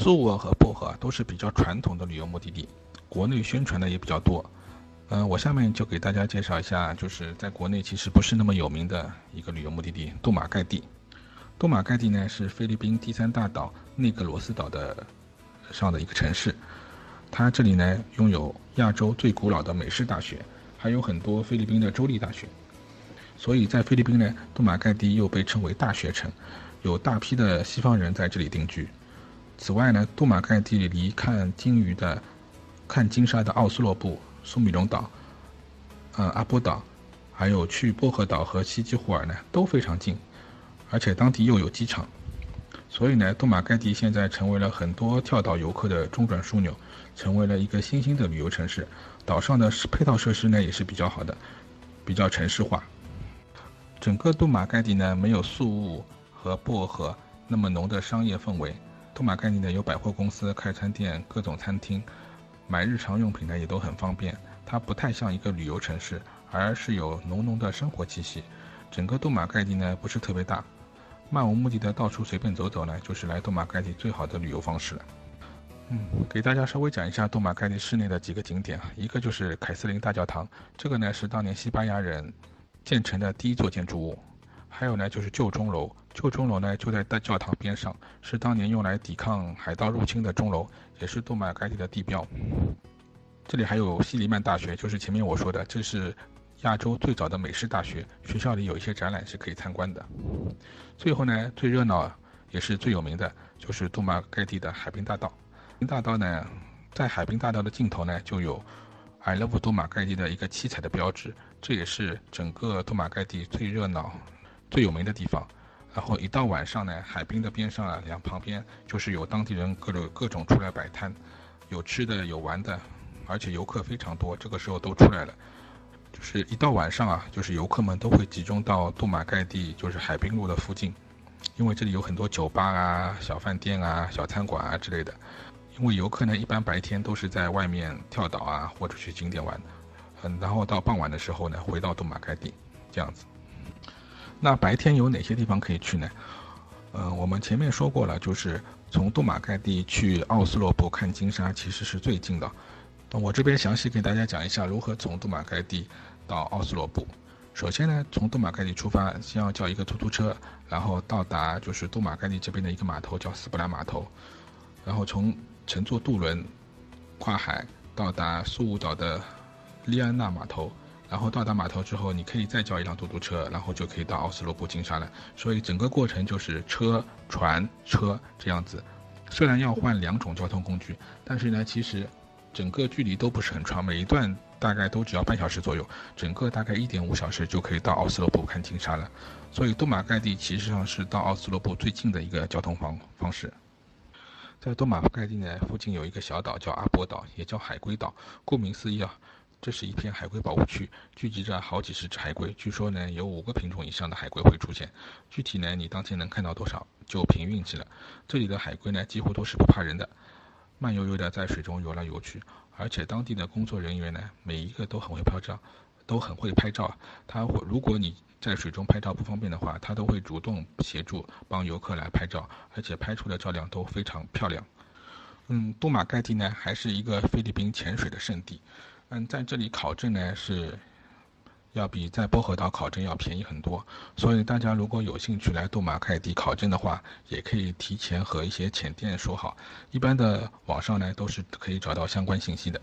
苏俄和薄荷都是比较传统的旅游目的地，国内宣传的也比较多。嗯，我下面就给大家介绍一下，就是在国内其实不是那么有名的一个旅游目的地——杜马盖地。杜马盖地呢是菲律宾第三大岛内格罗斯岛的上的一个城市，它这里呢拥有亚洲最古老的美式大学，还有很多菲律宾的州立大学，所以在菲律宾呢，杜马盖地又被称为大学城，有大批的西方人在这里定居。此外呢，杜马盖地离看鲸鱼的、看鲸鲨的奥斯洛布。苏米隆岛、呃阿波岛，还有去薄荷岛和西基胡尔呢都非常近，而且当地又有机场，所以呢，杜马盖地现在成为了很多跳岛游客的中转枢纽，成为了一个新兴的旅游城市。岛上的配套设施呢也是比较好的，比较城市化。整个杜马盖地呢没有宿雾和薄荷那么浓的商业氛围。杜马盖地呢有百货公司、快餐店、各种餐厅。买日常用品呢也都很方便，它不太像一个旅游城市，而是有浓浓的生活气息。整个杜马盖地呢不是特别大，漫无目的的到处随便走走呢，就是来杜马盖地最好的旅游方式了。嗯，给大家稍微讲一下杜马盖地市内的几个景点啊，一个就是凯瑟琳大教堂，这个呢是当年西班牙人建成的第一座建筑物。还有呢就是旧钟楼，旧钟楼呢就在大教堂边上，是当年用来抵抗海盗入侵的钟楼。也是杜马盖地的地标。这里还有西里曼大学，就是前面我说的，这是亚洲最早的美式大学。学校里有一些展览是可以参观的。最后呢，最热闹也是最有名的，就是杜马盖地的海滨大道。海滨大道呢，在海滨大道的尽头呢，就有 “I love 杜马盖地”的一个七彩的标志，这也是整个杜马盖地最热闹、最有名的地方。然后一到晚上呢，海滨的边上啊，两旁边就是有当地人各种各种出来摆摊，有吃的有玩的，而且游客非常多，这个时候都出来了。就是一到晚上啊，就是游客们都会集中到杜马盖地，就是海滨路的附近，因为这里有很多酒吧啊、小饭店啊、小餐馆啊之类的。因为游客呢，一般白天都是在外面跳岛啊，或者去景点玩，嗯，然后到傍晚的时候呢，回到杜马盖地，这样子。那白天有哪些地方可以去呢？嗯，我们前面说过了，就是从杜马盖地去奥斯洛布看金沙，其实是最近的。我这边详细给大家讲一下如何从杜马盖地到奥斯洛布。首先呢，从杜马盖地出发，先要叫一个出租车，然后到达就是杜马盖地这边的一个码头，叫斯布兰码头，然后从乘坐渡轮跨海到达苏武岛的利安纳码头。然后到达码头之后，你可以再叫一辆嘟嘟车，然后就可以到奥斯陆布金沙了。所以整个过程就是车、船、车这样子。虽然要换两种交通工具，但是呢，其实整个距离都不是很长，每一段大概都只要半小时左右，整个大概一点五小时就可以到奥斯陆布看金沙了。所以杜马盖地其实上是到奥斯陆布最近的一个交通方方式。在杜马盖地呢，附近有一个小岛叫阿波岛，也叫海龟岛。顾名思义啊。这是一片海龟保护区，聚集着好几十只海龟。据说呢，有五个品种以上的海龟会出现。具体呢，你当天能看到多少，就凭运气了。这里的海龟呢，几乎都是不怕人的，慢悠悠的在水中游来游去。而且当地的工作人员呢，每一个都很会拍照，都很会拍照。他会，如果你在水中拍照不方便的话，他都会主动协助帮游客来拍照，而且拍出的照亮都非常漂亮。嗯，多马盖地呢，还是一个菲律宾潜水的圣地。嗯，在这里考证呢是要比在薄荷岛考证要便宜很多，所以大家如果有兴趣来杜马凯迪考证的话，也可以提前和一些浅店说好，一般的网上呢都是可以找到相关信息的。